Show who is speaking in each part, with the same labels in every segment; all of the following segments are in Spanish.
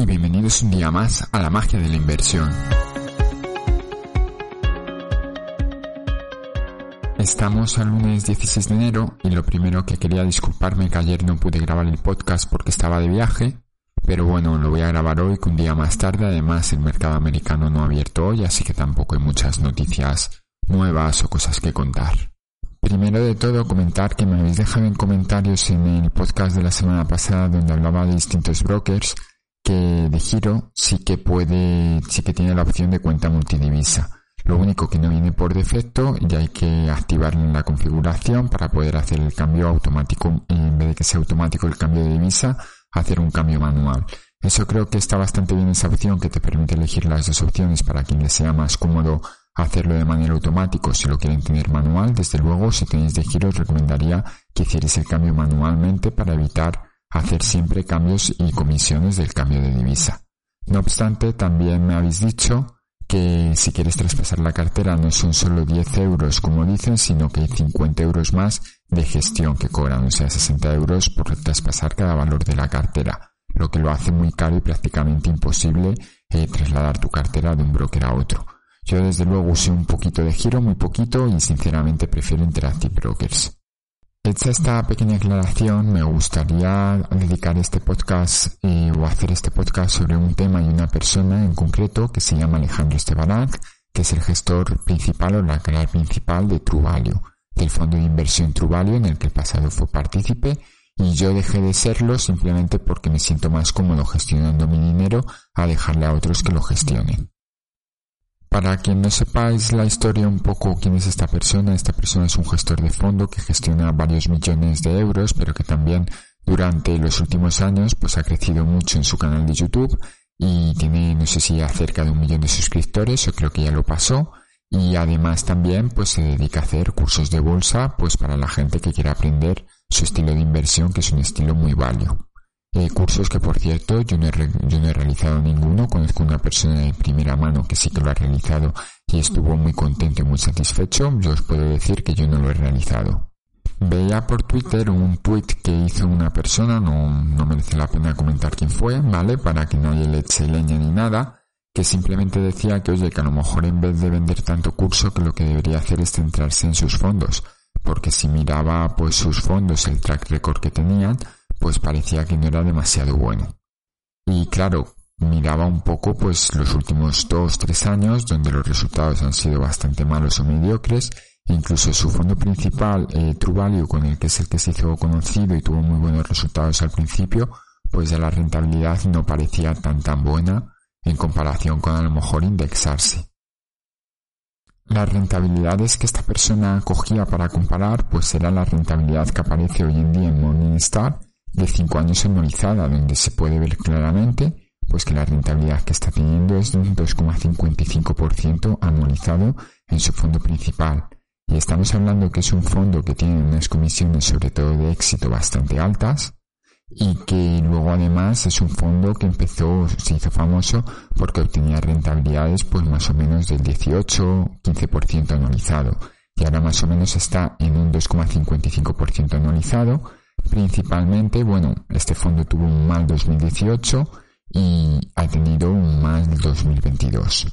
Speaker 1: Y bienvenidos un día más a la magia de la inversión. Estamos al lunes 16 de enero y lo primero que quería disculparme que ayer no pude grabar el podcast porque estaba de viaje, pero bueno, lo voy a grabar hoy que un día más tarde, además el mercado americano no ha abierto hoy, así que tampoco hay muchas noticias nuevas o cosas que contar. Primero de todo, comentar que me habéis dejado en comentarios en el podcast de la semana pasada donde hablaba de distintos brokers de giro sí que puede, sí que tiene la opción de cuenta multidivisa. Lo único que no viene por defecto y hay que activarlo en la configuración para poder hacer el cambio automático, en vez de que sea automático el cambio de divisa, hacer un cambio manual. Eso creo que está bastante bien esa opción que te permite elegir las dos opciones para quien le sea más cómodo hacerlo de manera automática si lo quieren tener manual. Desde luego, si tenéis de giro, os recomendaría que hicierais el cambio manualmente para evitar hacer siempre cambios y comisiones del cambio de divisa. No obstante, también me habéis dicho que si quieres traspasar la cartera no son solo 10 euros como dicen, sino que hay 50 euros más de gestión que cobran, o sea, 60 euros por traspasar cada valor de la cartera, lo que lo hace muy caro y prácticamente imposible eh, trasladar tu cartera de un broker a otro. Yo desde luego usé un poquito de giro, muy poquito, y sinceramente prefiero Interactive Brokers. Hecha esta pequeña aclaración, me gustaría dedicar este podcast o hacer este podcast sobre un tema y una persona en concreto que se llama Alejandro Estebanac, que es el gestor principal o la cara principal de Truvalio, del fondo de inversión Truvalio en el que el pasado fue partícipe y yo dejé de serlo simplemente porque me siento más cómodo gestionando mi dinero a dejarle a otros que lo gestionen. Para quien no sepáis la historia un poco quién es esta persona, esta persona es un gestor de fondo que gestiona varios millones de euros, pero que también durante los últimos años pues ha crecido mucho en su canal de YouTube y tiene no sé si ya cerca de un millón de suscriptores o creo que ya lo pasó y además también pues se dedica a hacer cursos de bolsa pues para la gente que quiera aprender su estilo de inversión que es un estilo muy válido. Eh, cursos que, por cierto, yo no, he realizado ninguno. Conozco una persona de primera mano que sí que lo ha realizado y estuvo muy contento y muy satisfecho. Yo os puedo decir que yo no lo he realizado. Veía por Twitter un tweet que hizo una persona, no, no merece la pena comentar quién fue, ¿vale? Para que nadie le eche leña ni nada, que simplemente decía que, oye, que a lo mejor en vez de vender tanto curso, que lo que debería hacer es centrarse en sus fondos. Porque si miraba, pues, sus fondos, el track record que tenían, pues parecía que no era demasiado bueno. Y claro, miraba un poco pues los últimos dos, tres años donde los resultados han sido bastante malos o mediocres, incluso su fondo principal, eh, con el que es el que se hizo conocido y tuvo muy buenos resultados al principio, pues ya la rentabilidad no parecía tan tan buena en comparación con a lo mejor indexarse. Las rentabilidades que esta persona cogía para comparar pues era la rentabilidad que aparece hoy en día en Morningstar de 5 años anualizada, donde se puede ver claramente pues que la rentabilidad que está teniendo es de un 2,55% anualizado en su fondo principal. Y estamos hablando que es un fondo que tiene unas comisiones sobre todo de éxito bastante altas y que luego además es un fondo que empezó, se hizo famoso porque obtenía rentabilidades pues más o menos del 18-15% anualizado y ahora más o menos está en un 2,55% anualizado Principalmente, bueno, este fondo tuvo un mal 2018 y ha tenido un mal 2022.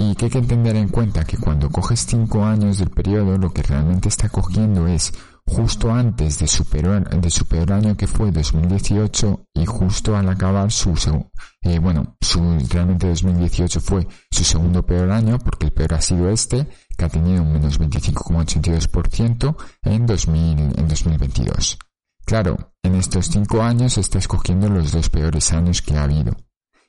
Speaker 1: Y que hay que entender en cuenta que cuando coges 5 años del periodo, lo que realmente está cogiendo es justo antes de su peor, año que fue 2018 y justo al acabar su, eh, bueno, su, realmente 2018 fue su segundo peor año porque el peor ha sido este, que ha tenido un menos 25,82% en, 2000, en 2022. Claro, en estos cinco años está escogiendo los dos peores años que ha habido.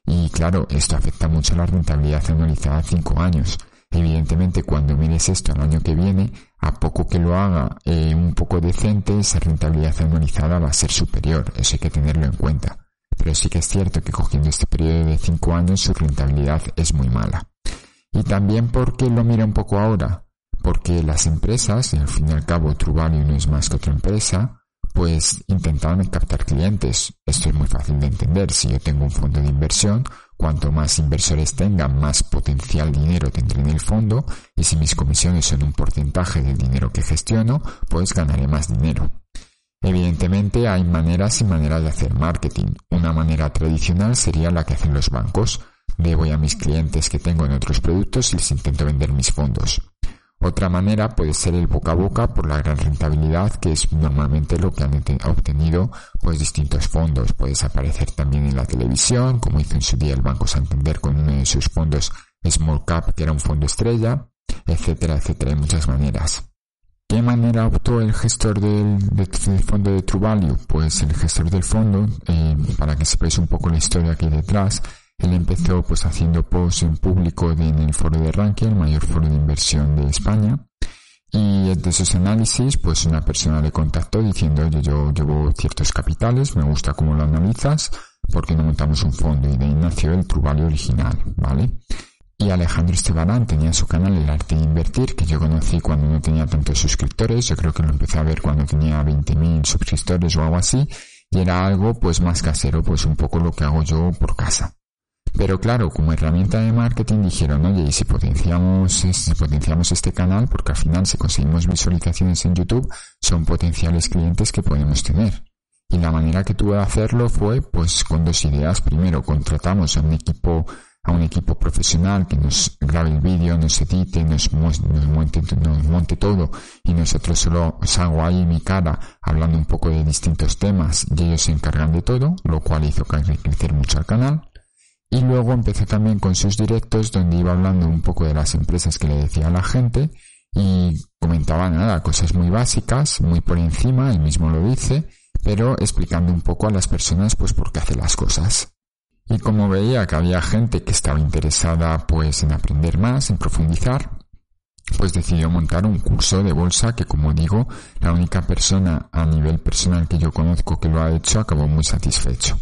Speaker 1: Y claro, esto afecta mucho a la rentabilidad anualizada a cinco años. Evidentemente, cuando mires esto el año que viene, a poco que lo haga eh, un poco decente, esa rentabilidad anualizada va a ser superior. Eso hay que tenerlo en cuenta. pero sí que es cierto que cogiendo este periodo de 5 años su rentabilidad es muy mala. Y también porque lo mira un poco ahora, porque las empresas, y al fin y al cabo Truvalue no es más que otra empresa, pues intentaban captar clientes. Esto es muy fácil de entender. Si yo tengo un fondo de inversión, cuanto más inversores tenga, más potencial dinero tendré en el fondo y si mis comisiones son un porcentaje del dinero que gestiono, pues ganaré más dinero. Evidentemente hay maneras y maneras de hacer marketing. Una manera tradicional sería la que hacen los bancos. Voy a mis clientes que tengo en otros productos y les intento vender mis fondos. Otra manera puede ser el boca a boca por la gran rentabilidad que es normalmente lo que han obtenido pues distintos fondos. Puedes aparecer también en la televisión, como hizo en su día el Banco Santander con uno de sus fondos Small Cap, que era un fondo estrella, etcétera, etcétera, de muchas maneras. ¿Qué manera optó el gestor del, fondo de True Value? Pues el gestor del fondo, eh, para que sepáis un poco la historia que hay detrás, él empezó pues haciendo posts en público en el foro de Rankia, el mayor foro de inversión de España. Y de esos análisis, pues una persona le contactó diciendo, oye, yo llevo ciertos capitales, me gusta cómo lo analizas, porque no montamos un fondo? Y de ahí nació el True original, ¿vale? Y Alejandro Estebarán tenía su canal El Arte de Invertir, que yo conocí cuando no tenía tantos suscriptores, yo creo que lo empecé a ver cuando tenía 20.000 suscriptores o algo así, y era algo pues más casero, pues un poco lo que hago yo por casa. Pero claro, como herramienta de marketing dijeron, oye, y si potenciamos, si potenciamos este canal, porque al final si conseguimos visualizaciones en YouTube, son potenciales clientes que podemos tener. Y la manera que tuve de hacerlo fue, pues, con dos ideas. Primero, contratamos a un equipo, a un equipo profesional que nos grabe el vídeo, nos edite, nos, nos, monte, nos monte todo y nosotros solo salgo ahí mi cara hablando un poco de distintos temas y ellos se encargan de todo, lo cual hizo crecer mucho el canal. Y luego empecé también con sus directos donde iba hablando un poco de las empresas que le decía a la gente y comentaba nada, cosas muy básicas, muy por encima, él mismo lo dice, pero explicando un poco a las personas pues por qué hace las cosas. Y como veía que había gente que estaba interesada pues en aprender más, en profundizar, pues decidió montar un curso de bolsa que como digo, la única persona a nivel personal que yo conozco que lo ha hecho acabó muy satisfecho.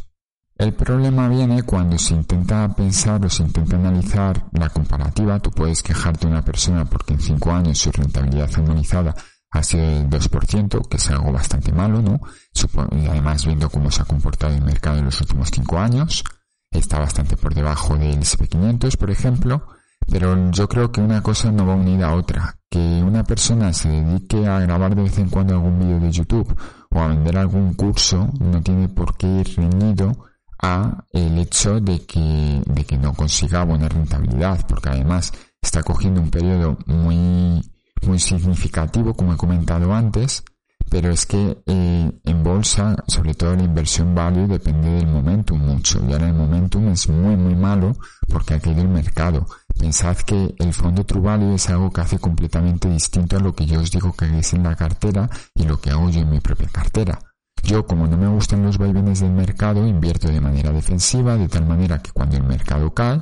Speaker 1: El problema viene cuando se intenta pensar o se intenta analizar la comparativa. Tú puedes quejarte de una persona porque en cinco años su rentabilidad anualizada ha sido del 2%, que es algo bastante malo, ¿no? Y además viendo cómo se ha comportado el mercado en los últimos cinco años, está bastante por debajo del SP500, por ejemplo. Pero yo creo que una cosa no va unida a otra. Que una persona se dedique a grabar de vez en cuando algún vídeo de YouTube o a vender algún curso no tiene por qué ir reñido a el hecho de que, de que no consiga buena rentabilidad, porque además está cogiendo un periodo muy, muy significativo, como he comentado antes, pero es que eh, en bolsa, sobre todo la inversión value, depende del momentum mucho. Y ahora el momentum es muy, muy malo porque ha caído el mercado. Pensad que el fondo True Value es algo que hace completamente distinto a lo que yo os digo que es en la cartera y lo que hago yo en mi propia cartera. Yo, como no me gustan los vaivenes del mercado, invierto de manera defensiva, de tal manera que cuando el mercado cae,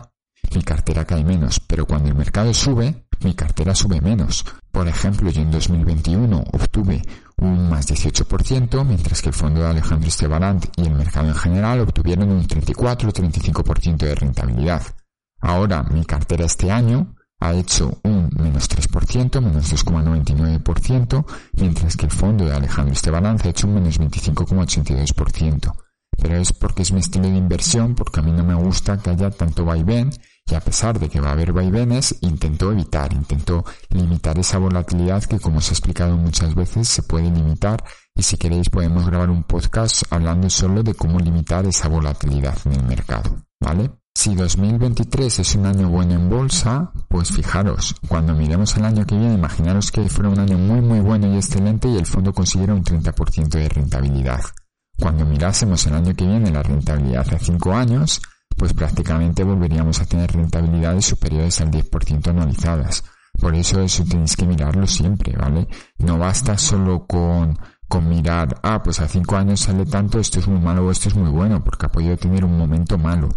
Speaker 1: mi cartera cae menos, pero cuando el mercado sube, mi cartera sube menos. Por ejemplo, yo en 2021 obtuve un más 18%, mientras que el fondo de Alejandro Estebalant y el mercado en general obtuvieron un 34 o 35% de rentabilidad. Ahora, mi cartera este año ha hecho un menos 3%, menos 2,99%, mientras que el fondo de Alejandro Esteban ha hecho un menos 25,82%. Pero es porque es mi estilo de inversión, porque a mí no me gusta que haya tanto vaivén, y a pesar de que va a haber vaivenes, intento evitar, intento limitar esa volatilidad que como os he explicado muchas veces se puede limitar y si queréis podemos grabar un podcast hablando solo de cómo limitar esa volatilidad en el mercado, ¿vale? Si 2023 es un año bueno en bolsa, pues fijaros, cuando miremos el año que viene, imaginaros que fuera un año muy muy bueno y excelente y el fondo consiguiera un 30% de rentabilidad. Cuando mirásemos el año que viene la rentabilidad a 5 años, pues prácticamente volveríamos a tener rentabilidades superiores al 10% anualizadas. Por eso eso tenéis que mirarlo siempre, ¿vale? No basta solo con, con mirar, ah, pues a 5 años sale tanto, esto es muy malo o esto es muy bueno, porque ha podido tener un momento malo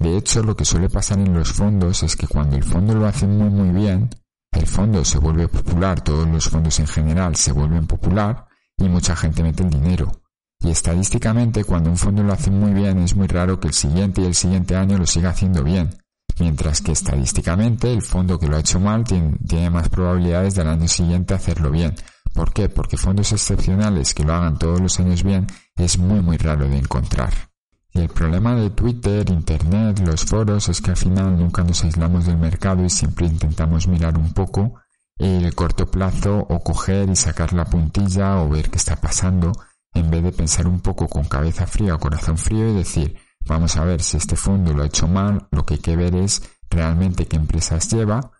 Speaker 1: de hecho, lo que suele pasar en los fondos es que cuando el fondo lo hace muy muy bien, el fondo se vuelve popular, todos los fondos en general se vuelven popular y mucha gente mete el dinero. Y estadísticamente, cuando un fondo lo hace muy bien, es muy raro que el siguiente y el siguiente año lo siga haciendo bien. Mientras que estadísticamente el fondo que lo ha hecho mal tiene, más probabilidades del año siguiente hacerlo bien. ¿Por qué? Porque fondos excepcionales que lo hagan todos los años bien es muy muy raro de encontrar. Y el problema de Twitter, Internet, los foros es que al final nunca nos aislamos del mercado y siempre intentamos mirar un poco el corto plazo o coger y sacar la puntilla o ver qué está pasando en vez de pensar un poco con cabeza fría o corazón frío y decir, vamos a ver si este fondo lo ha hecho mal, lo que hay que ver es realmente qué empresas lleva,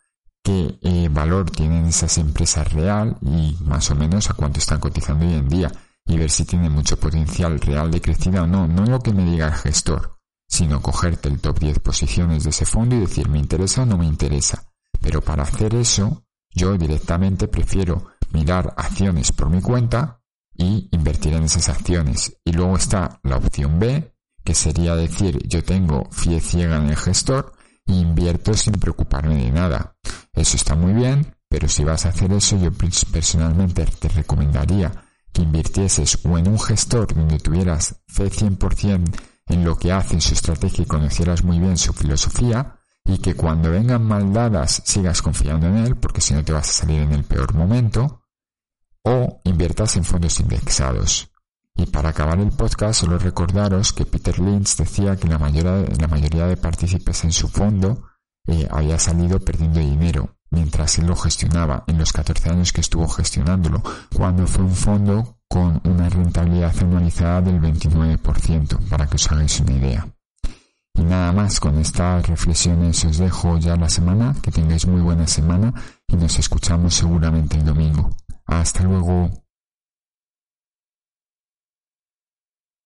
Speaker 1: qué eh, valor tienen esas empresas real y más o menos a cuánto están cotizando hoy en día y ver si tiene mucho potencial real de crecida o no, no lo que me diga el gestor, sino cogerte el top 10 posiciones de ese fondo y decir me interesa o no me interesa. Pero para hacer eso, yo directamente prefiero mirar acciones por mi cuenta y invertir en esas acciones. Y luego está la opción B, que sería decir yo tengo fie ciega en el gestor e invierto sin preocuparme de nada. Eso está muy bien, pero si vas a hacer eso yo personalmente te recomendaría que invirtieses o en un gestor donde tuvieras fe 100% en lo que hace, en su estrategia y conocieras muy bien su filosofía y que cuando vengan mal dadas sigas confiando en él porque si no te vas a salir en el peor momento o inviertas en fondos indexados. Y para acabar el podcast solo recordaros que Peter Lynch decía que la mayoría, la mayoría de partícipes en su fondo eh, había salido perdiendo dinero mientras él lo gestionaba en los 14 años que estuvo gestionándolo, cuando fue un fondo con una rentabilidad anualizada del 29%, para que os hagáis una idea. Y nada más, con estas reflexiones os dejo ya la semana, que tengáis muy buena semana y nos escuchamos seguramente el domingo. Hasta luego.